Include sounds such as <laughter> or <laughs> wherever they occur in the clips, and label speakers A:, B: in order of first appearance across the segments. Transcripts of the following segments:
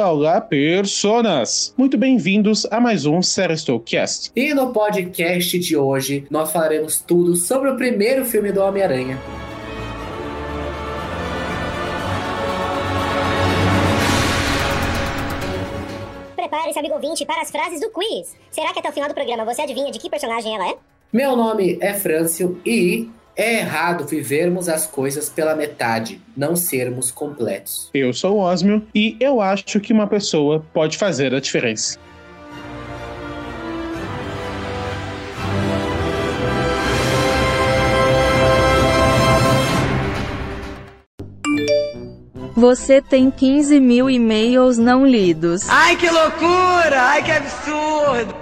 A: Olá, olá, personas! Muito bem-vindos a mais um Serestocast.
B: E no podcast de hoje, nós falaremos tudo sobre o primeiro filme do Homem-Aranha.
C: Prepare-se, amigo ouvinte, para as frases do quiz. Será que até o final do programa você adivinha de que personagem ela é?
B: Meu nome é Frâncio e é errado vivermos as coisas pela metade, não sermos completos.
A: Eu sou o Osmio e eu acho que uma pessoa pode fazer a diferença.
D: Você tem 15 mil e-mails não lidos.
E: Ai, que loucura! Ai, que absurdo!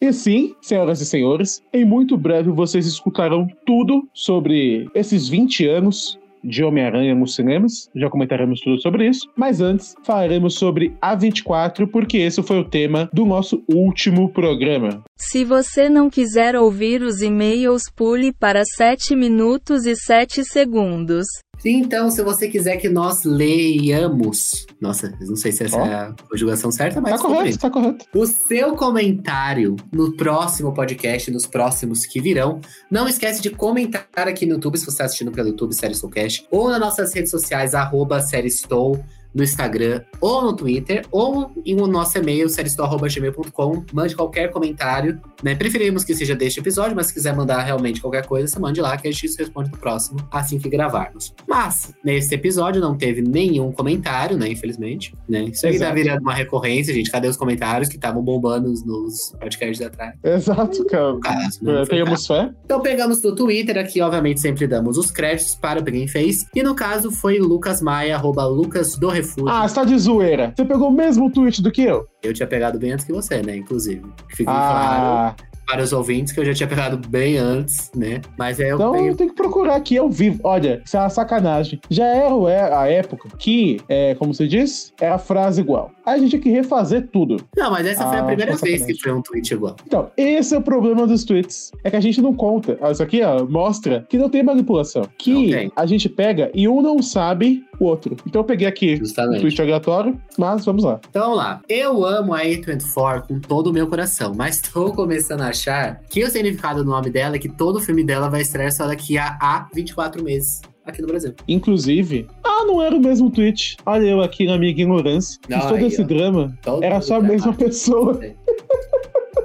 A: E sim, senhoras e senhores, em muito breve vocês escutarão tudo sobre esses 20 anos de Homem-Aranha nos cinemas. Já comentaremos tudo sobre isso. Mas antes, falaremos sobre A24, porque esse foi o tema do nosso último programa.
D: Se você não quiser ouvir os e-mails, pule para 7 minutos e 7 segundos.
B: Então, se você quiser que nós leiamos. Nossa, não sei se essa
A: Ó.
B: é a conjugação certa, mas
A: Tá correto, tá correto.
B: O seu comentário no próximo podcast, nos próximos que virão. Não esquece de comentar aqui no YouTube, se você está assistindo pelo YouTube, Série Soulcast, ou nas nossas redes sociais, arroba Série Soul, no Instagram, ou no Twitter, ou em o nosso e-mail, seriestou.gmail.com. Mande qualquer comentário, né? Preferimos que seja deste episódio, mas se quiser mandar realmente qualquer coisa, você mande lá que a gente responde no próximo, assim que gravarmos. Mas, nesse episódio não teve nenhum comentário, né? Infelizmente, né? Isso aí tá virando uma recorrência, gente. Cadê os comentários que estavam bombando nos- podcasts atrás?
A: Exato, cara.
B: Caso, né?
A: É, fé?
B: então pegamos do Twitter, aqui obviamente sempre damos os créditos para quem fez. E no caso foi Lucas Maia, arroba Lucas do Refúgio.
A: Ah, você tá de zoeira. Você pegou o mesmo tweet do que eu?
B: Eu tinha pegado bem antes que você, né? Inclusive. Fica claro
A: Ah,
B: para os ouvintes que eu já tinha pegado bem antes, né? Mas aí eu
A: então
B: peguei.
A: eu tenho que procurar aqui ao vivo. Olha, isso é uma sacanagem. Já era o- é, a época que, é, como você diz, era a frase igual. Aí a gente tinha que refazer tudo.
B: Não, mas essa foi a
A: Ah,
B: primeira
A: foi
B: vez que foi um tweet igual.
A: Então, esse é o problema dos tweets. É que a gente não conta. Isso aqui, ó, mostra que não tem manipulação. Que
B: tem.
A: a gente pega e um não sabe o outro. Então eu peguei aqui um
B: Justamente.
A: tweet aleatório, mas vamos lá.
B: Então vamos lá. Eu amo a A24 com todo o meu coração, mas <laughs> tô começando a achar que o significado do nome dela é que todo filme dela vai estrear só daqui a, a 24 meses aqui no Brasil.
A: Inclusive, ah, não era o mesmo tweet. Olha eu aqui na minha ignorância.
B: Não,
A: Fiz todo
B: aí,
A: esse
B: ó.
A: drama.
B: Todo
A: Era só a mesma pessoa. <laughs>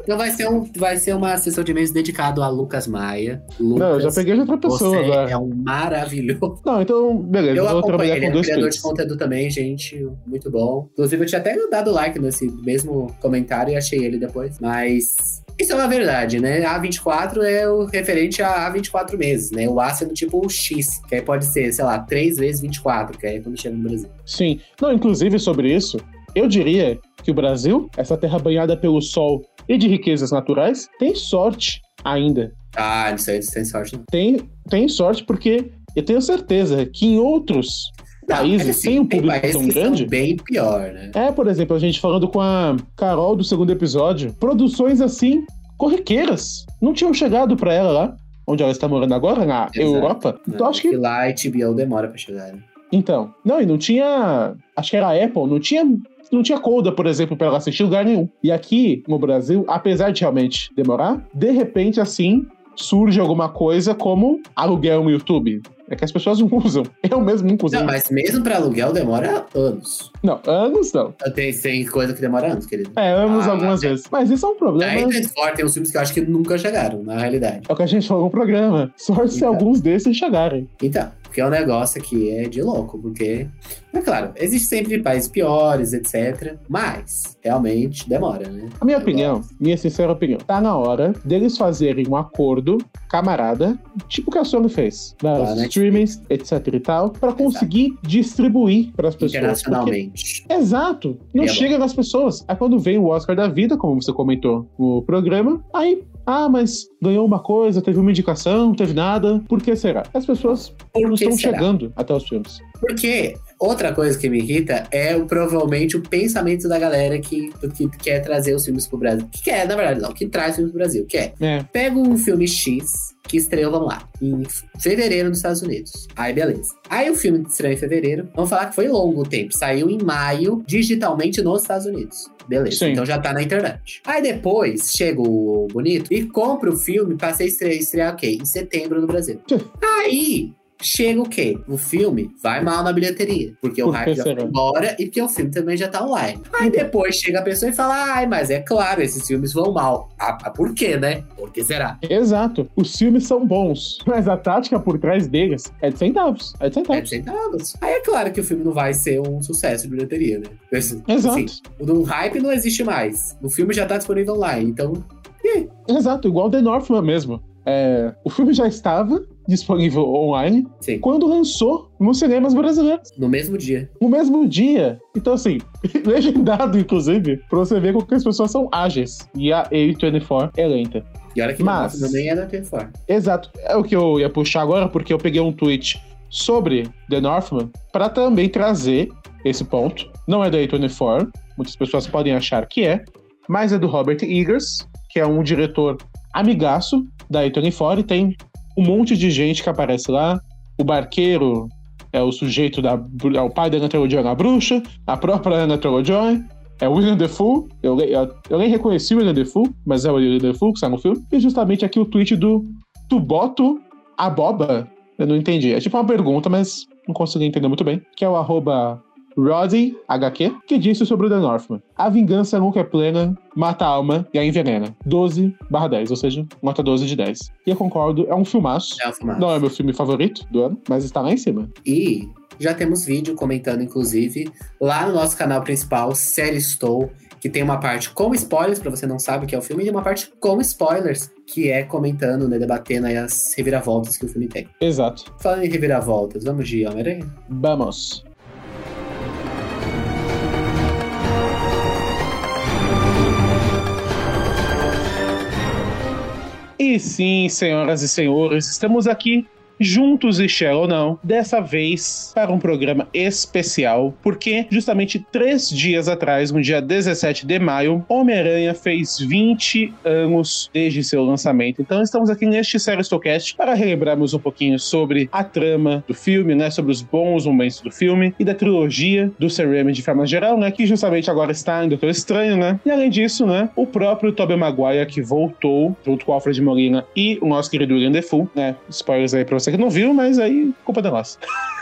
B: Então vai ser, um, vai ser uma sessão de e-mails dedicado a Lucas Maia. Lucas,
A: Não, eu já peguei de outra pessoa
B: você
A: agora.
B: é um maravilhoso.
A: Não, então, beleza,
B: Eu
A: vou trabalhar
B: ele,
A: com
B: é um
A: dois
B: criador
A: tweets.
B: de conteúdo também, gente. Muito bom. Inclusive, eu tinha até dado like nesse mesmo comentário e achei ele depois. Mas. Isso é uma verdade, né? A24 é o referente a A24 meses, né? O A sendo tipo o X, que aí pode ser, sei lá, 3 vezes 24, que aí é quando chega no Brasil.
A: Sim. Não, inclusive sobre isso, eu diria que o Brasil, essa terra banhada pelo sol e de riquezas naturais, tem sorte ainda.
B: Ah, não sei, sem sorte não.
A: Tem, tem sorte porque eu tenho certeza que em outros
B: Não,
A: países
B: assim,
A: sem um
B: tem
A: público
B: países
A: tão grande.
B: bem pior, né?
A: É, por exemplo, a gente falando com a Carol do segundo episódio, produções assim, corriqueiras, não tinham chegado pra ela lá, onde ela está morando agora, na
B: Exato.
A: Europa. Então acho que.
B: Lá a HBO demora pra chegar, né?
A: Então. Não, e não tinha. Acho que era a Apple, não tinha. Não tinha coda, por exemplo, pra ela assistir lugar nenhum. E aqui no Brasil, apesar de realmente demorar, de repente, assim, surge alguma coisa como aluguel no YouTube. É que as pessoas não usam. <laughs> Eu mesmo.
B: Não, mas mesmo pra aluguel demora anos.
A: Não, anos não.
B: Tem, tem coisa que demora anos, querido.
A: É, anos
B: Ah,
A: algumas
B: é.
A: vezes. Mas isso é um problema.
B: Aí tem Sport, tem uns filmes que eu acho que nunca chegaram, na realidade.
A: É o que a gente falou no programa. Sorte se
B: Então.
A: alguns desses chegarem.
B: Então, porque é um negócio que é de louco, porque. É claro, existe sempre países piores, etc. Mas, realmente, demora, né?
A: A minha
B: Eu
A: opinião,
B: gosto.
A: minha sincera opinião, tá na hora deles fazerem um acordo, camarada, tipo o que a Sony fez, nas
B: Tá, né?
A: streamings, etc e tal, pra conseguir distribuir pras pessoas. Porque-
B: Internacionalmente.
A: Exato. Não
B: É
A: chega nas pessoas. Aí quando vem o Oscar da vida, como você comentou no programa, aí, ah, mas ganhou uma coisa, teve uma indicação, não teve nada. Por que será? As pessoas não
B: Por
A: estão
B: será?
A: chegando até os filmes.
B: Porque outra coisa que me irrita é o, provavelmente o pensamento da galera que, que quer trazer os filmes pro Brasil. Que quer, na verdade, não, que traz filmes pro Brasil. Que é,
A: É.
B: pega um filme X que estreou, vamos lá, em fevereiro nos Estados Unidos. Aí, beleza. Aí o filme estreou em fevereiro. Vamos falar que foi longo o tempo. Saiu em maio, digitalmente nos Estados Unidos. Beleza,
A: Sim.
B: então já tá na internet. Aí depois chega o Bonito e compra o filme pra ser estrear, estrear o quê? Em setembro no Brasil.
A: Sim.
B: Aí chega o quê? O filme vai mal na bilheteria. Porque o hype já foi embora e porque o filme também já tá online. Aí depois chega a pessoa e fala: ai, mas é claro, esses filmes vão mal. Ah, ah, por quê, né? Por que será?
A: Exato. Os filmes são bons, mas a tática por trás deles é de centavos. É de
B: É
A: centavos.
B: de centavos. Aí é claro que o filme não vai ser um sucesso de bilheteria, né? Assim,
A: Exato.
B: o do hype não existe mais. O filme já tá disponível online, então.
A: Exato, igual The Northman mesmo. É, o filme já estava disponível online
B: Sim.
A: quando lançou nos cinemas brasileiros.
B: No mesmo dia.
A: No mesmo dia. Então, assim, <laughs> legendado, inclusive, pra você ver como que as pessoas são ágeis. E a A24 é lenta.
B: E olha que
A: Mas-
B: também é da TV4.
A: Exato. É o que eu ia puxar agora, porque eu peguei um tweet sobre The Northman para também trazer esse ponto. Não é da A24, muitas pessoas podem achar que é, mas é do Robert Eggers, que é um diretor amigaço da A24 e tem um monte de gente que aparece lá. O barqueiro é o sujeito da. é o pai da Anna Taylor-Joy na bruxa, a própria Anna Taylor-Joy. É o William Defoe. Eu, eu, eu nem reconheci o William Defoe, mas é o William Defoe que está no filme. E justamente aqui o tweet do Tuboto Aboba. Eu não entendi. É tipo uma pergunta, mas não consegui entender muito bem. Que é o arroba Roddy HQ, que disse sobre o The Northman. A vingança nunca é plena, mata a alma e a envenena. 12 barra 10, ou seja, nota 12 de 10. E eu concordo, é um filmaço.
B: É o filmaço.
A: Não é meu filme favorito do ano, mas está lá em cima.
B: E já temos vídeo comentando, inclusive, lá no nosso canal principal, Série Estou, que tem uma parte com spoilers, pra você não sabe o que é o filme, e uma parte com spoilers, que é comentando, né, debatendo aí as reviravoltas que o filme tem.
A: Exato.
B: Falando em reviravoltas, vamos de Homem-Aranha?
A: Vamos. E sim, senhoras e senhores, estamos aqui juntos e Shell ou não, dessa vez para um programa especial, porque justamente três dias atrás, no dia 17 de maio, Homem-Aranha fez 20 anos desde seu lançamento. Então estamos aqui neste Série Stocast para relembrarmos um pouquinho sobre a trama do filme, né, sobre os bons momentos do filme e da trilogia do Sam de forma geral, né, que justamente agora está em Doutor Estranho, né? E além disso, né, o próprio Tobey Maguire que voltou junto com Alfred Molina e o nosso querido William Defoe, né? Spoilers aí pra você que não viu, mas aí culpa da nossa.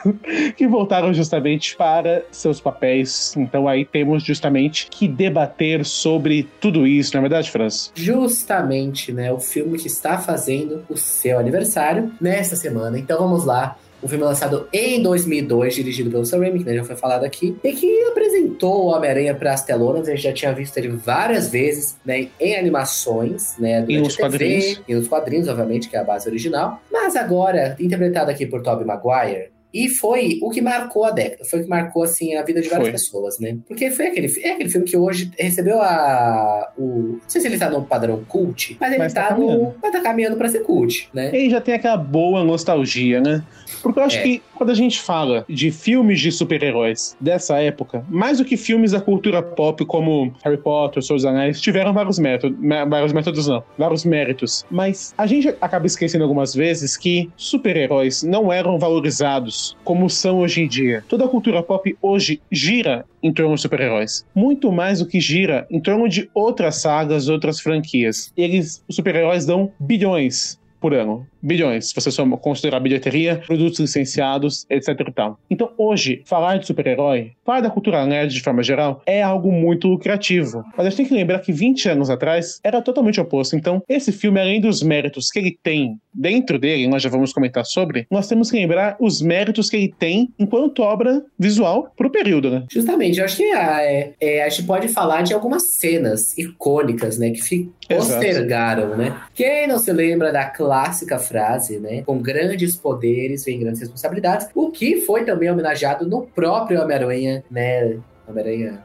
A: <laughs> que voltaram justamente para seus papéis. Então aí temos justamente que debater sobre tudo isso, não é verdade, Franz?
B: Justamente, né, o filme que está fazendo o seu aniversário nesta semana. Então vamos lá. Um filme lançado em 2002, dirigido pelo Sam Raimi, que né, já foi falado aqui, e que apresentou o Homem-Aranha para as telonas. A gente já tinha visto ele várias vezes, né, em animações, né, durante
A: nos
B: TV,
A: quadrinhos.
B: e nos quadrinhos, obviamente, que é a base original. Mas agora, interpretado aqui por Tobey Maguire, e foi o que marcou a década, foi o que marcou assim a vida de várias
A: Foi.
B: pessoas, né? Porque foi aquele, é aquele filme que hoje recebeu a o, não sei se ele tá no padrão cult, mas ele
A: Mas tá
B: tá, no, mas tá caminhando para ser cult, né?
A: E já tem aquela boa nostalgia, né? Porque eu acho
B: É.
A: que quando a gente fala de filmes de super-heróis dessa época, mais do que filmes da cultura pop como Harry Potter, Senhor dos Anéis, tiveram vários métodos, vários métodos não, vários méritos. Mas a gente acaba esquecendo algumas vezes que super-heróis não eram valorizados como são hoje em dia. Toda a cultura pop hoje gira em torno de super-heróis. Muito mais do que gira em torno de outras sagas, outras franquias. Eles, os super-heróis dão bilhões por ano. Bilhões, se você só considerar bilheteria, produtos licenciados, etc e tal. Então, hoje, falar de super-herói, falar da cultura nerd de forma geral, é algo muito lucrativo. Mas a gente tem que lembrar que 20 anos atrás era totalmente oposto. Então, esse filme, além dos méritos que ele tem dentro dele, nós já vamos comentar sobre, nós temos que lembrar os méritos que ele tem enquanto obra visual pro período, né?
B: Justamente, eu acho que ah, é, é, a gente pode falar de algumas cenas icônicas, né, que postergaram, né? Quem não se lembra da clássica frase, né? Com grandes poderes vem grandes responsabilidades, o que foi também homenageado no próprio Homem-Aranha, né? Homem-Aranha.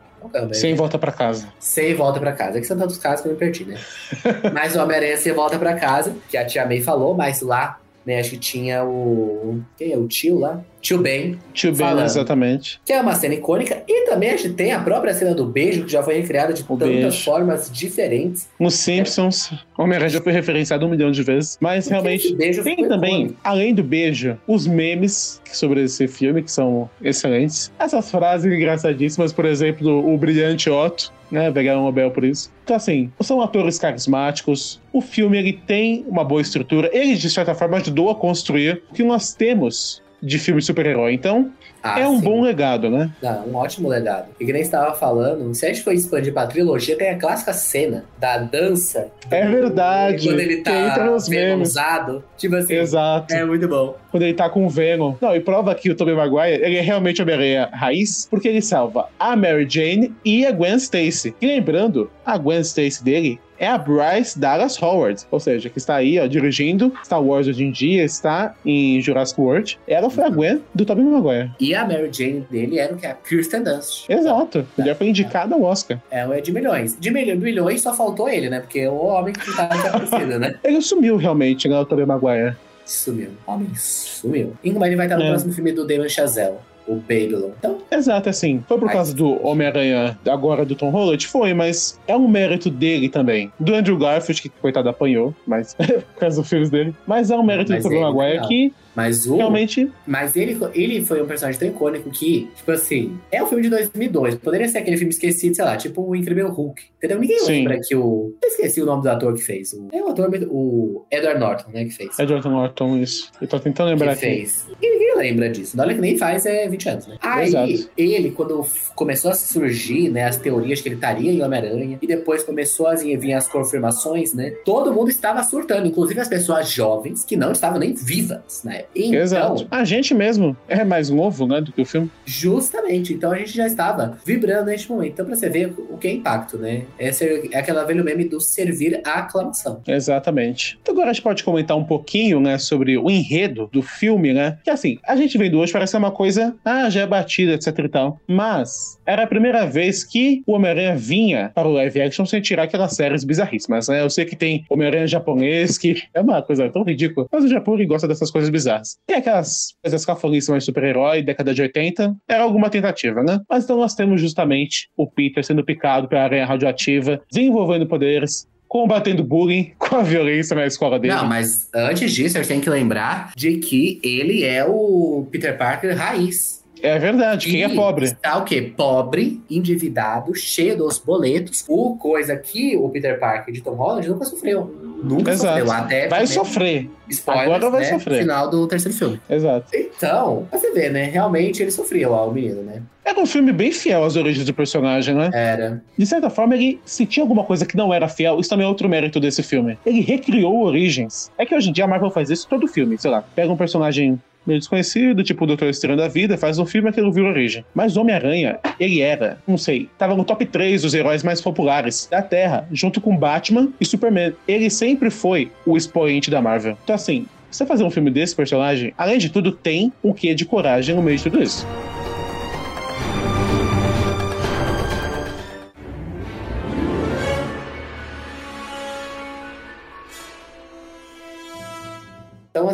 B: é?
A: Sem volta pra casa.
B: Sem volta pra casa. É que são tantos casos que eu me perdi, né? <laughs> mas o Homem-Aranha sem volta pra casa, que a tia May falou, mas lá né? Acho que tinha o. Quem é? O tio lá? Tio Ben.
A: Tio Ben, exatamente.
B: Que é uma cena icônica. E também a gente tem a própria cena do beijo, que já foi recriada de
A: O
B: tantas
A: beijo.
B: formas diferentes.
A: Nos Simpsons, Homem-Aranha já foi referenciado um milhão de vezes. Mas realmente.
B: Beijo
A: Tem também,
B: icônico.
A: além do beijo, os memes sobre esse filme, que são excelentes. Essas frases engraçadíssimas, por exemplo, o brilhante Otto, né? Pegaram o Nobel por isso. Então, assim, são atores carismáticos. O filme, ele tem uma boa estrutura. Ele, de certa forma, ajudou a construir o que nós temos de filme de super-herói. Então,
B: Ah,
A: é um
B: sim.
A: bom legado, né?
B: Um ótimo legado. E que nem estava falando, se a gente for expandir pra trilogia, tem a clássica cena da dança.
A: É verdade.
B: Quando ele tá usado. Tipo assim.
A: Exato.
B: É muito bom.
A: quando ele tá com o Venom. Não, e prova que o Tobey Maguire, ele é realmente Homem-Aranha raiz, porque ele salva a Mary Jane e a Gwen Stacy. E lembrando, a Gwen Stacy dele é a Bryce Dallas Howard, ou seja, que está aí, ó, dirigindo Star Wars hoje em dia, está em Jurassic World. Ela foi a Gwen do Tobey Maguire.
B: E a Mary Jane dele era o que? A Kirsten Dunst.
A: Exato. Ele foi indicada ao Oscar.
B: É, é de milhões. De milho- milhões só faltou ele, né? Porque o homem que tá desaparecido, né? <laughs>
A: Ele sumiu realmente, né, o Tobey Maguire.
B: Sumiu. Homem sumiu. E como ele vai estar no
A: É.
B: próximo filme do Damon Chazelle, o Babylon. Então,
A: Exato, assim. Foi por
B: Ai.
A: causa do Homem-Aranha agora do Tom Holland? Foi, mas é um mérito dele também. Do Andrew Garfield, que coitado apanhou, mas <laughs> por causa dos filhos dele. Mas é um mérito
B: Mas
A: do Tobey
B: ele,
A: Maguire
B: não.
A: que
B: mas o.
A: realmente.
B: Mas ele, ele foi um personagem tão icônico que, tipo assim, é um filme de 2002. Poderia ser aquele filme esquecido, sei lá, tipo o Incrível Hulk. Entendeu? Ninguém
A: Sim.
B: lembra que o. Eu esqueci o nome do ator que fez. O, é o ator, o Edward Norton, né? Que fez.
A: Edward Norton, isso. Eu tô tentando lembrar
B: que
A: aqui.
B: fez. E ninguém lembra disso. Olha que nem faz é 20 anos, né? Aí,
A: Exato.
B: ele, quando começou a surgir, né, as teorias que ele estaria em Homem-Aranha, e depois começou a vir as confirmações, né? Todo mundo estava surtando, inclusive as pessoas jovens que não estavam nem vivas, né? Então,
A: Exato. A gente mesmo é mais novo, né, do que o filme.
B: Justamente. Então a gente já estava vibrando neste momento. Então, pra você ver o que é impacto, né? Essa é aquela velho meme do servir à aclamação.
A: Exatamente. Então agora a gente pode comentar um pouquinho, né, sobre o enredo do filme, né? Que assim, a gente vendo hoje parece uma coisa, ah, já é batida, etc e tal. Mas era a primeira vez que o Homem-Aranha vinha para o live action sem tirar aquelas séries bizarríssimas, né? Eu sei que tem Homem-Aranha japonês, que é uma coisa tão ridícula, mas o Japão gosta dessas coisas bizarras. Tem aquelas coisas cafolíssimas de super-herói, década de 80, era alguma tentativa, né? Mas então nós temos justamente o Peter sendo picado pela aranha radioativa, desenvolvendo poderes, combatendo bullying <laughs> com a violência na escola dele.
B: Não, mas antes disso, a gente tem que lembrar de que ele é o Peter Parker raiz.
A: É verdade, quem é
B: E
A: pobre.
B: Está o quê? Pobre, endividado, cheio dos boletos. O coisa que o Peter Parker de Tom Holland nunca sofreu. Nunca
A: Exato.
B: sofreu. Até
A: Vai sofrer.
B: spoilers,
A: Agora vai
B: né,
A: sofrer.
B: final do terceiro filme.
A: Exato.
B: Então, pra você ver, né? Realmente ele sofreu lá, o menino, né?
A: Era um filme bem fiel às origens do personagem, né?
B: Era.
A: De certa forma, ele, se tinha alguma coisa que não era fiel, isso também é outro mérito desse filme. Ele recriou origens. É que hoje em dia a Marvel faz isso todo filme, sei lá. Pega um personagem meio desconhecido, tipo o Doutor Estranho da Vida, faz um filme e aquilo vira origem. Mas o Homem-Aranha, ele era, não sei, tava no top 3 dos heróis mais populares da Terra, junto com Batman e Superman. Ele sempre foi o expoente da Marvel. Então, assim, você fazer um filme desse personagem, além de tudo, tem um quê de coragem no meio de tudo isso.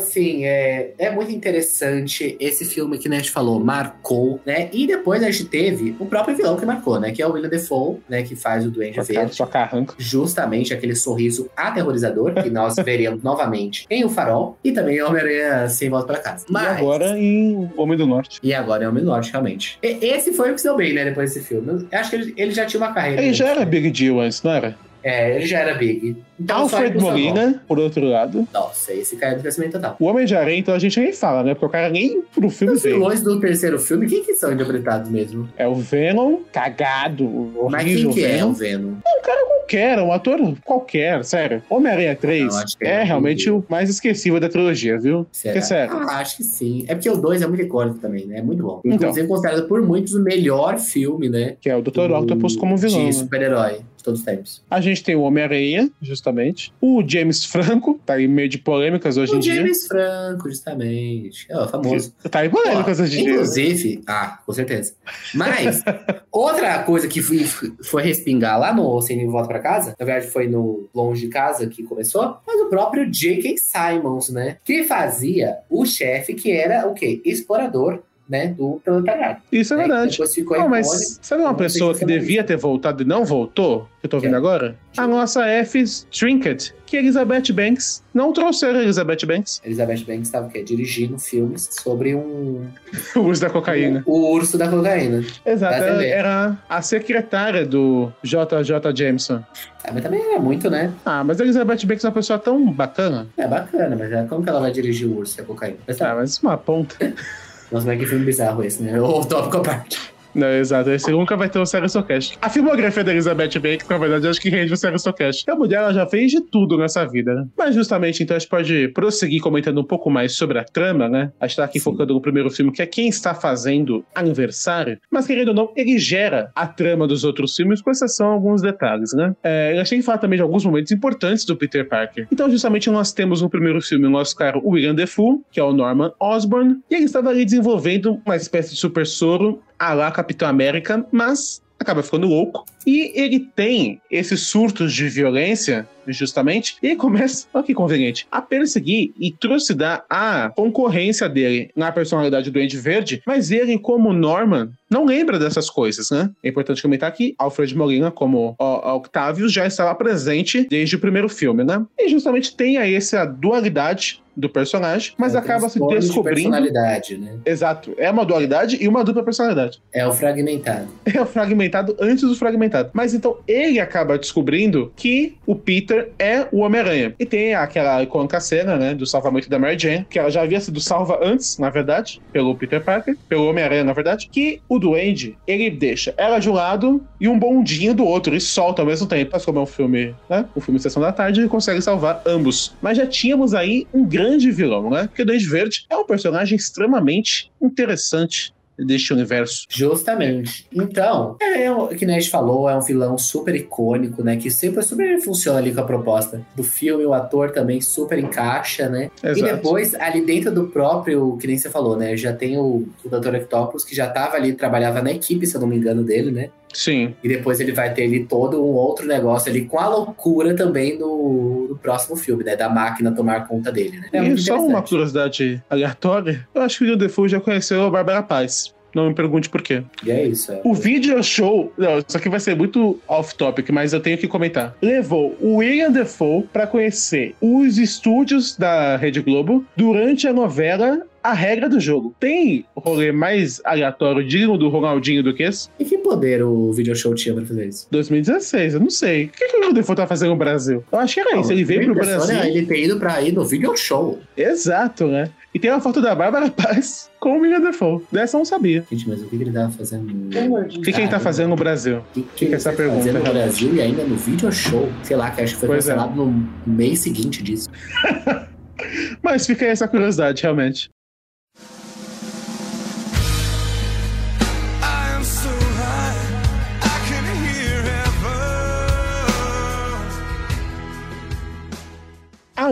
B: Assim, é, é muito interessante esse filme que né, a gente falou, marcou, né? E depois a gente teve o próprio vilão que marcou, né? Que é o William Defoe, né? Que faz o Duende
A: cara,
B: Verde.
A: sua carranca.
B: Justamente aquele sorriso aterrorizador que nós <laughs> veremos novamente em O Farol e também em Homem-Aranha Sem Volta Pra Casa. Mas...
A: E agora em Homem do Norte.
B: E agora é o Norte, realmente. E- esse foi o que se deu bem, né? Depois desse filme. Eu acho que ele, ele já tinha uma carreira.
A: Ele já era? Big Deal antes, não era?
B: É, ele já era big. Então,
A: Alfred. Molina, por outro lado.
B: Nossa, esse caiu do crescimento total.
A: O Homem de Aranha, então a gente nem fala, né? Porque o cara nem pro filme
B: Os
A: veio.
B: vilões do terceiro filme, quem que são interpretados mesmo?
A: É o Venom, cagado,
B: Mas quem que é o
A: Venom.
B: Venom?
A: Qualquer, um ator qualquer, sério. Homem-Aranha 3
B: Não,
A: é
B: é
A: realmente o mais esquecível da trilogia, viu?
B: Será?
A: Porque, sério.
B: Ah, acho que sim. É porque o 2 é muito icônico também, né? É muito bom.
A: Então.
B: Inclusive considerado por muitos o melhor filme, né?
A: Que é o Dr.
B: do-
A: Octopus como vilão.
B: De
A: né?
B: super-herói. De todos os tempos.
A: A gente tem o Homem-Aranha, justamente. O James Franco, tá em meio de polêmicas hoje
B: o
A: em dia.
B: James Franco, justamente. É, o famoso.
A: Tá em polêmicas hoje em dia.
B: Inclusive, ah, com certeza. Mas, <laughs> outra coisa que foi, foi respingar lá no Sem Nem Volta Pra Casa, na verdade foi no Longe de Casa que começou, mas o próprio J.K. Simons, né? Que fazia o chefe que era o quê? Explorador, né? Do proletariado.
A: Isso é
B: né?
A: verdade. Não, mas sabe uma pessoa que devia ter voltado e não voltou? Que eu tô ouvindo
B: Quem?
A: agora? A nossa F Trinket, que é Elizabeth Banks. Não trouxeram Elizabeth Banks.
B: Elizabeth Banks estava o quê? Dirigindo filmes sobre um. <laughs>
A: O uso da cocaína.
B: O urso da cocaína.
A: Exato, ela era a secretária do JJ Jameson.
B: Ah, mas também era muito, né?
A: Ah, mas a Elizabeth Banks é uma pessoa tão bacana.
B: É bacana, mas é, como que ela vai dirigir o urso e a cocaína? Mas tá.
A: Ah, mas uma ponta. <laughs>
B: Nós como é que filme bizarro esse, né? Ou Top Copart.
A: Não, exato. Esse nunca vai ter um Sério Socast. A filmografia da Elizabeth Banks, na verdade, eu acho que rende o Sério Socast. A mulher, ela já fez de tudo nessa vida, né? Mas justamente, então, a gente pode prosseguir comentando um pouco mais sobre a trama, né? A gente tá aqui
B: Sim.
A: focando no primeiro filme, que é quem está fazendo aniversário. Mas, querendo ou não, ele gera a trama dos outros filmes, com exceção a alguns detalhes, né? É, eu achei que falar também de alguns momentos importantes do Peter Parker. Então, justamente, nós temos no primeiro filme o nosso cara, o William Defoe, que é o Norman Osborn, e ele estava ali desenvolvendo uma espécie de super soro a lá Capitão América, mas acaba ficando louco. E ele tem esses surtos de violência, justamente, e <laughs> começa, olha que conveniente, a perseguir e trucidar a concorrência dele na personalidade do Duende Verde, mas ele, como Norman, não lembra dessas coisas, né? É importante comentar que Alfred Molina, como Octavius, já estava presente desde o primeiro filme, né? E justamente tem aí essa dualidade do personagem, mas
B: É,
A: acaba se
B: transtorno de
A: descobrindo.
B: personalidade, né?
A: Exato, é uma dualidade e uma dupla personalidade.
B: É o fragmentado. <laughs>
A: É o fragmentado antes do fragmentado. Mas então ele acaba descobrindo que o Peter é o Homem-Aranha. E tem aquela icônica cena, né, do salvamento da Mary Jane, que ela já havia sido salva antes, na verdade, pelo Peter Parker, pelo Homem-Aranha, na verdade, que o Duende, ele deixa ela de um lado e um bondinho do outro, e solta ao mesmo tempo. Mas como é um filme, né, um filme Sessão da Tarde, ele consegue salvar ambos. Mas já tínhamos aí um grande vilão, né, porque o Duende Verde é um personagem extremamente interessante deste universo.
B: Justamente. Então, é, o que a gente falou, é um vilão super icônico, né? Que sempre super funciona ali com a proposta do filme, o ator também super encaixa, né? E
A: Exato.
B: depois, ali dentro do próprio, que nem você falou, né? Já tem o, o Dr. Octopus, que já tava ali, trabalhava na equipe, se eu não me engano, dele, né?
A: Sim.
B: E depois ele vai ter ali todo um outro negócio ali, com a loucura também no, no próximo filme, né? Da máquina tomar conta dele, né? É
A: e
B: muito
A: só uma curiosidade aleatória, eu acho que o Defoe já conheceu a Bárbara Paz. Não me pergunte por quê.
B: E é isso. É.
A: O video show, não, isso aqui vai ser muito off-topic, mas eu tenho que comentar. Levou o William Defoe pra conhecer os estúdios da Rede Globo durante a novela A Regra do Jogo. Tem rolê mais aleatório digno do Ronaldinho do que esse?
B: E que poder o video show tinha pra fazer isso?
A: 2016, eu não sei. O que, que o Defoe tá fazendo no Brasil? Eu acho que era isso. Ele veio pro
B: Olha,
A: Brasil.
B: Ele ter ido pra ir no video show.
A: Exato, né? E tem uma foto da Bárbara <laughs> Paz com o William Defoe. Dessa eu não sabia.
B: Gente, mas o que que ele tava fazendo?
A: O que, que ele tá fazendo no Brasil?
B: O que, que
A: essa
B: tá
A: pergunta,
B: fazendo no. Brasil e ainda no video show? Sei lá, que acho que foi
A: Pois é.
B: cancelado no mês seguinte disso. <laughs>
A: Mas fica aí essa curiosidade, realmente.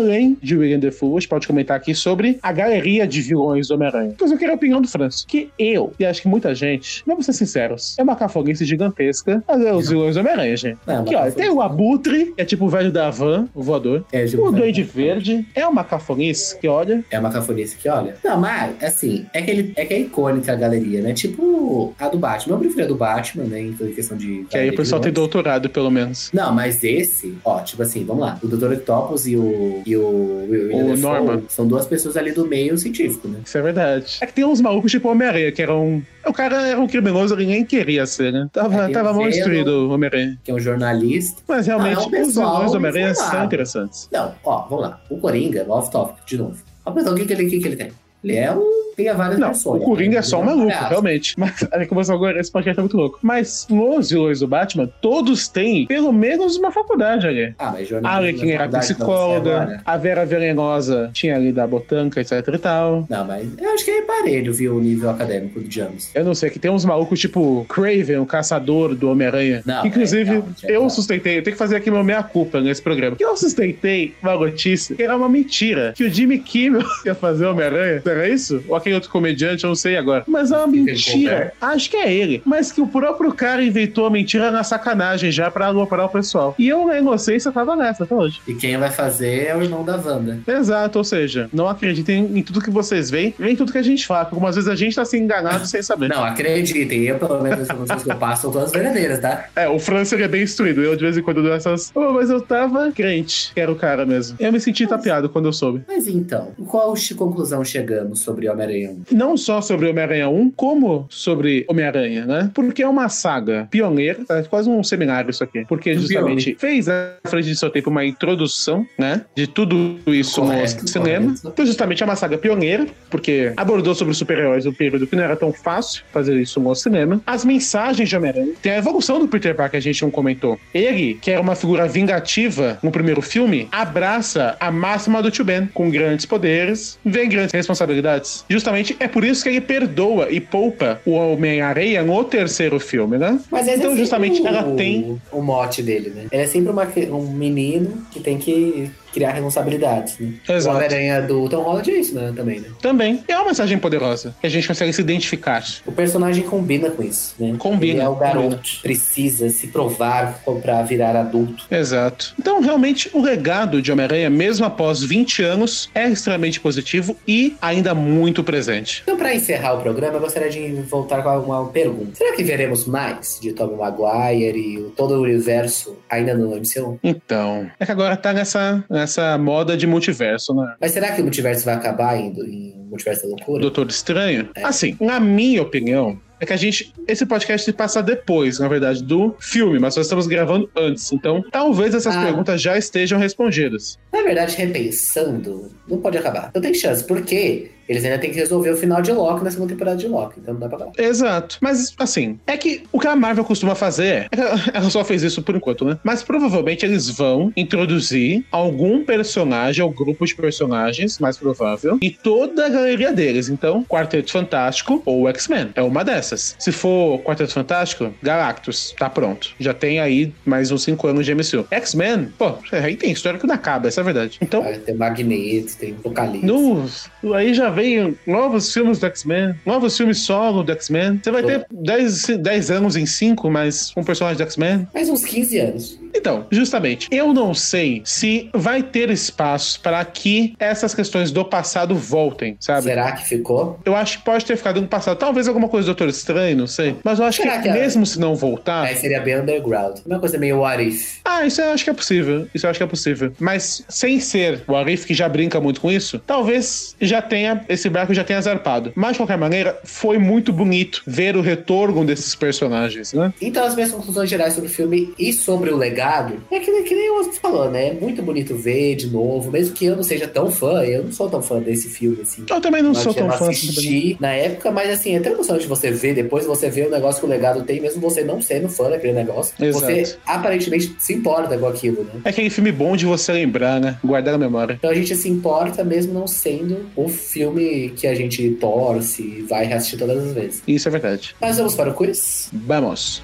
A: Além de William Defoe, a gente pode comentar aqui sobre a galeria de vilões do Homem-Aranha. Pois eu quero a opinião do Franço. Que eu, e acho que muita gente, vamos ser sinceros, é uma cafonice gigantesca fazer os vilões do Homem-Aranha, gente.
B: É, uma
A: que, olha, tem o. Abutre, que é tipo o velho da van, o voador.
B: É, tipo,
A: O Duende Verde é uma cafonice que, olha,
B: É uma cafonice que, olha. Não, mas, assim, é que, ele, é que é icônica a galeria, né? Tipo a do Batman. Eu prefiro a do Batman, né? Em toda questão de.
A: que aí o pessoal tem doutorado, pelo menos.
B: Não, mas esse, ó, tipo assim, vamos lá. O Dr. Octopus e o. E o, e
A: O
B: Defoe
A: Norman.
B: São duas pessoas ali do meio científico, né?
A: Isso é verdade. É que tem uns malucos tipo Homem-Aranha, que eram. O cara era um criminoso, nem queria ser, né? Tava,
B: É,
A: tava
B: o
A: mal instruído o Homem-Aranha.
B: Que é um jornalista.
A: Mas realmente,
B: Ah, é um
A: os vilões do Homem-Aranha são interessantes.
B: Não, ó, vamos lá. O Coringa, off-topic, de novo. Ó, então, o que, que, ele, o que, que ele tem? Ele é um cria várias
A: Não,
B: versões.
A: o Coringa é só um maluco,
B: Aliás,
A: realmente. Mas a começou agora, esse podcast é muito louco. Mas nos vilões do Batman, todos têm pelo menos uma faculdade ali.
B: Ah, mas
A: A Arlequim era
B: não,
A: psicóloga,
B: agora.
A: a Vera Venenosa tinha ali da Botanca, etc e tal.
B: Não, mas eu acho que é parelho, viu, o nível acadêmico do James.
A: Eu não sei, que tem uns malucos tipo Craven, o caçador do Homem-Aranha. Inclusive,
B: é, não, é,
A: eu sustentei, eu tenho que fazer aqui meu meia-culpa nesse programa. Que eu sustentei uma notícia que era uma mentira. Que o Jimmy Kimmel <laughs> ia fazer Homem-Aranha. Era isso? Ou aquele outro comediante, eu não sei agora. Mas é uma mentira. Acho que é ele. Mas que o próprio cara inventou a mentira na sacanagem já pra aloprar o pessoal. E eu, na inocência, tava nessa até hoje.
B: E quem vai fazer é o irmão da Wanda.
A: Exato, ou seja, não acreditem em tudo que vocês veem, nem em tudo que a gente fala. Algumas vezes a gente tá se enganado sem saber.
B: Não, acreditem, eu pelo menos as informações que eu passo são todas verdadeiras, tá?
A: É, o França ele é bem instruído. Eu de vez em quando dou essas. Oh, mas eu tava crente, que era o cara mesmo. Eu me senti tapeado quando eu soube.
B: Mas então, qual conclusão chegamos sobre Homem-Aranha 1?
A: Não só sobre Homem-Aranha 1, como sobre Homem-Aranha, né? Porque é uma saga pioneira, é quase um seminário isso aqui. Porque justamente fez à frente de seu tempo uma introdução, né? De tudo isso
B: Correto,
A: no cinema.
B: correto.
A: Então, justamente é uma saga pioneira, porque abordou sobre os super-heróis um período que não era tão fácil fazer isso no cinema. As mensagens de Homem-Aranha. Tem a evolução do Peter Parker que a gente não comentou. Ele, que era uma figura vingativa no primeiro filme, abraça a máxima do Tio Ben. Com grandes poderes, vem grandes responsabilidades. Justamente é por isso que ele perdoa e poupa o Homem-Aranha no terceiro filme, né?
B: Mas
A: Então,
B: é
A: justamente,
B: o,
A: ela tem-
B: o mote dele, né? Ele é sempre uma, um menino que tem que criar responsabilidades, né?
A: Exato.
B: O Homem-Aranha do Tom Holland é isso, né? Também, né?
A: Também. É uma mensagem poderosa, que a gente consegue se identificar.
B: O personagem combina com isso, né?
A: Combina,
B: Ele é o garoto,
A: combina.
B: precisa se provar pra virar adulto.
A: Exato. Então, realmente, o legado de Homem-Aranha, mesmo após 20 anos, é extremamente positivo e ainda muito presente.
B: Então, pra encerrar o programa, eu gostaria de voltar com alguma pergunta. Será que veremos mais de Tobey Maguire e todo o universo ainda no MCU?
A: Então, é que agora tá nessa, nessa moda de multiverso, né?
B: Mas será que o multiverso vai acabar indo em Multiverso da Loucura?
A: Doutor Estranho. Assim, na minha opinião, é que a gente. Esse podcast se passa depois, na verdade, do filme, mas nós estamos gravando antes. Então, talvez essas
B: Ah.
A: perguntas já estejam respondidas.
B: Na verdade, repensando, não pode acabar. Então tem chance, porque eles ainda têm que resolver o final de Loki na segunda temporada de Loki, então não dá pra acabar.
A: Exato. Mas, assim, é que o que a Marvel costuma fazer é <laughs> ela- só fez isso por enquanto, né? Mas provavelmente eles vão introduzir algum personagem ou grupo de personagens, mais provável, e toda a galeria deles. Então, Quarteto Fantástico ou X-Men. É uma dessas. Se for Quarteto Fantástico, Galactus, tá pronto. Já tem aí mais uns 5 anos de MCU. X-Men, pô, aí tem história que não acaba, essa é a verdade. Então,
B: ter Magneto, tem Apocalipse.
A: no, aí já vem novos filmes do X-Men, novos filmes solo do X-Men. Você vai ter 10, 10 anos em 5, mas um personagem do X-Men.
B: Mais uns 15 anos.
A: Então, justamente, eu não sei se vai ter espaço para que essas questões do passado voltem, sabe?
B: Será que ficou?
A: Eu acho que pode ter ficado no passado. Talvez alguma coisa do Doutor Estranho, não sei. Mas eu acho
B: Será
A: que,
B: que é?
A: mesmo se não voltar.
B: Aí seria bem underground. Uma coisa meio what if.
A: Ah, isso eu acho que é possível. Isso eu acho que é possível. Mas sem ser o Arif, que já brinca muito com isso, talvez já tenha, esse barco já tenha zarpado. Mas, de qualquer maneira, foi muito bonito ver o retorno desses personagens, né?
B: Então, as minhas conclusões gerais sobre o filme e sobre o legado é que, que nem o Oscar falou, né? É muito bonito ver de novo, mesmo que eu não seja tão fã, eu não sou tão fã desse filme, assim.
A: Eu também não sou tão fã assim.
B: assisti na época, mas assim, é tão emocionante você ver depois, você vê o negócio que o legado tem, mesmo você não sendo fã daquele negócio.
A: Exato.
B: Você aparentemente se importa com aquilo, né?
A: É aquele filme bom de você lembrar, né? Guardar na memória.
B: Então a gente se importa mesmo não sendo o filme que a gente torce e vai reassistir todas as vezes.
A: Isso é verdade.
B: Mas vamos para o quiz?
A: Vamos.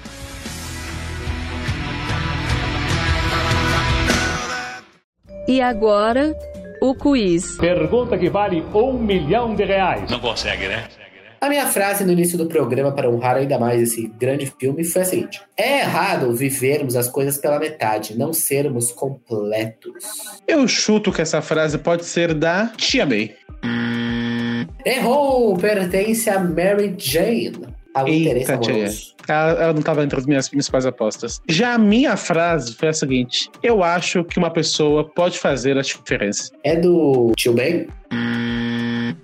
D: E agora, o quiz.
F: Pergunta que vale um milhão de reais.
G: Não consegue, né?
B: A minha frase no início do programa para honrar ainda mais esse grande filme foi a seguinte: É errado vivermos as coisas pela metade, não sermos completos.
A: Eu chuto que essa frase pode ser da Tia May.
B: Errou! Pertence a Mary Jane. Interesse
A: Eita. Ela, ela não estava entre as minhas principais apostas. Já a minha frase foi a seguinte: Eu acho que uma pessoa pode fazer a diferença.
B: É do Tio Ben?
A: É,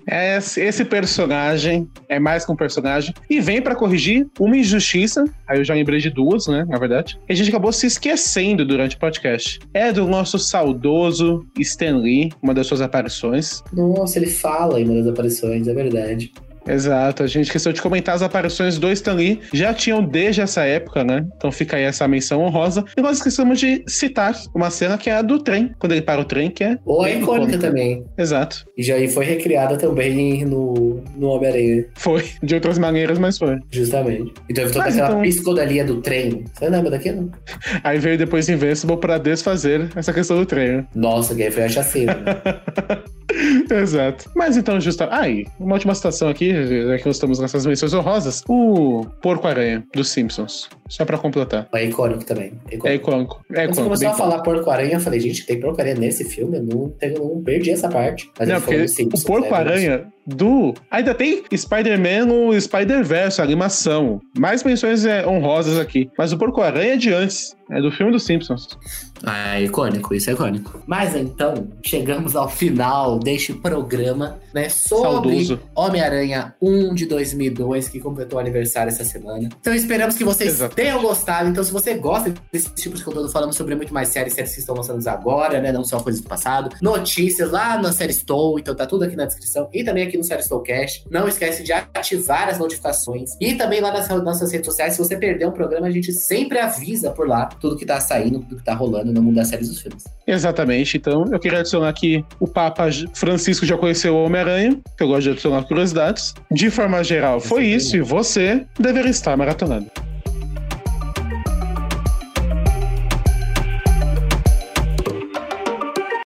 A: esse esse personagem é mais que um personagem e vem pra corrigir uma injustiça. Aí eu já lembrei de duas, né? Na verdade. E a gente acabou se esquecendo durante o podcast. É do nosso saudoso Stan Lee, uma das suas aparições.
B: Nossa, ele fala em uma das aparições, é verdade.
A: Exato, a gente esqueceu de comentar as aparições do Stan Lee, já tinham desde essa época, né? Então fica aí essa menção honrosa. E nós esquecemos de citar uma cena que é a do trem, quando ele para o trem, que é.
B: Ou é
A: bem
B: icônica também.
A: Exato.
B: E já aí foi recriada também no, no Homem-Aranha,
A: Foi. De outras maneiras, mas foi.
B: justamente. Então toda
A: Mas
B: aquela
A: então-
B: piscodalia do trem. Você lembra daquilo? <laughs>
A: Aí veio depois Invincible pra desfazer essa questão do trem. né?
B: Nossa, que aí foi a chacina. <laughs> né? <laughs>
A: Exato. Mas então, justa. Ah, e uma última citação aqui, já que nós estamos nessas menções honrosas: o Porco-Aranha dos Simpsons. Só pra completar.
B: é icônico também. Icônico.
A: É icônico. É
B: Quando você começou a falar porco-aranha, eu falei, gente, tem porco-aranha nesse filme? Eu não, eu não perdi essa parte. Mas
A: Não, porque
B: Simpsons,
A: o Porco-Aranha do. Ainda tem Spider-Man no Spider-Verse, animação. Mais menções é, honrosas aqui. Mas o Porco-Aranha é de antes. É do filme dos Simpsons.
B: Ah, é icônico, isso é icônico. Mas então, chegamos ao final deste programa, né? Sobre. Homem-Aranha 1 de 2002, que completou o aniversário essa semana. Então esperamos que vocês
A: Exatamente.
B: tenham gostado. Então, se você gosta desse tipo de conteúdo, falamos sobre muito mais séries, séries que estão lançando agora, né? Não só coisas do passado. Notícias lá na série Stow, então tá tudo aqui na descrição. E também aqui no Série Stowcast. Não esquece de ativar as notificações. E também lá nas nossas redes sociais, se você perder um programa, a gente sempre avisa por lá tudo que tá saindo, tudo que tá rolando no mundo das séries e dos filmes.
A: Exatamente. Então, eu queria adicionar aqui: o Papa Francisco já conheceu o Homem-Aranha, que eu gosto de adicionar curiosidades. De forma geral, foi isso, e você deveria estar maratonando.